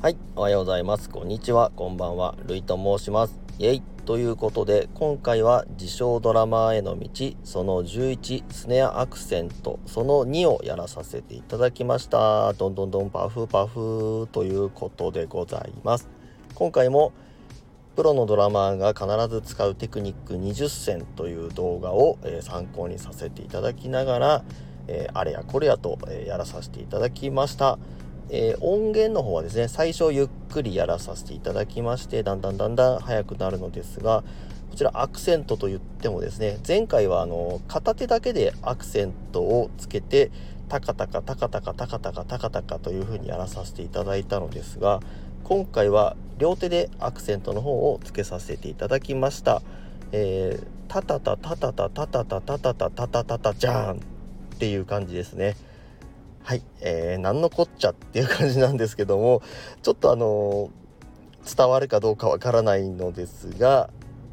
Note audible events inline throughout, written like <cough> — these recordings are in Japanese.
はい、おはようございます。こんにちは、こんばんは。るいと申します。イェイということで、今回は自称ドラマーへの道、その11、スネアアクセント、その2をやらさせていただきました。どんどんどんパフパフということでございます。今回もプロのドラマーが必ず使うテクニック20選という動画を、え、参考にさせていただきながら、え、あれやこれやと、え、やらさせていただきました。えー、音源の方はですね最初ゆっくりやらさせていただきましてだんだんだんだん速くなるのですがこちらアクセントと言ってもですね前回はあの片手だけでアクセントをつけてタカタカタカタカタカタカタカタカという風にやらさせていただいたのですが今回は両手でアクセントの方をつけさせていただきました。えー、タタタタタタタタタタタタタタタタジャーンっていう感じですね。はい、えー、何のこっちゃっていう感じなんですけどもちょっとあのー、伝わるかどうかわからないのですが、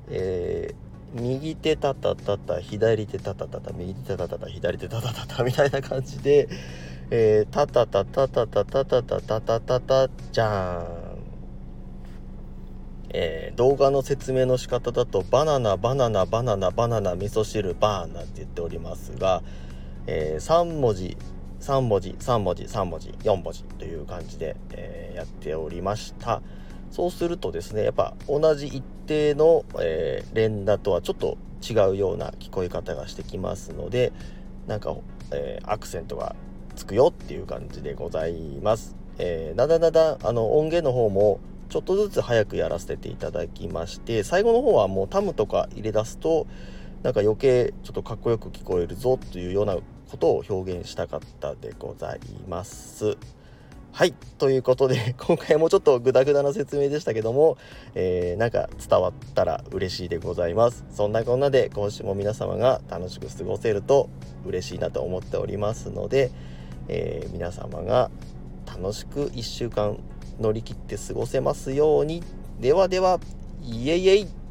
えー、右手タタタタ左手タタタタ右手タタタタ左手タタタタみたいな感じで、えー、タタタタタタタタタタタタタじゃーんえー、動画の説明の仕方だとバナナバナナバナナバナナ味噌汁バーナって言っておりますが、えー、3文字3文字3文字3文字4文字という感じで、えー、やっておりました。そうするとですねやっぱ同じ一定の、えー、連打とはちょっと違うような聞こえ方がしてきますのでなんか、えー、アクセントがつくよっていう感じでございます、えー、だだだだあの音源の方もちょっとずつ早くやらせていただきまして最後の方はもうタムとか入れ出すとなんか余計ちょっとかっこよく聞こえるぞというようなことを表現したかったでございます。はい。ということで <laughs> 今回もちょっとグダグダな説明でしたけども、えー、なんか伝わったら嬉しいでございます。そんなこんなで今週も皆様が楽しく過ごせると嬉しいなと思っておりますので、えー、皆様が楽しく1週間乗り切って過ごせますように。ではではイエイエイ。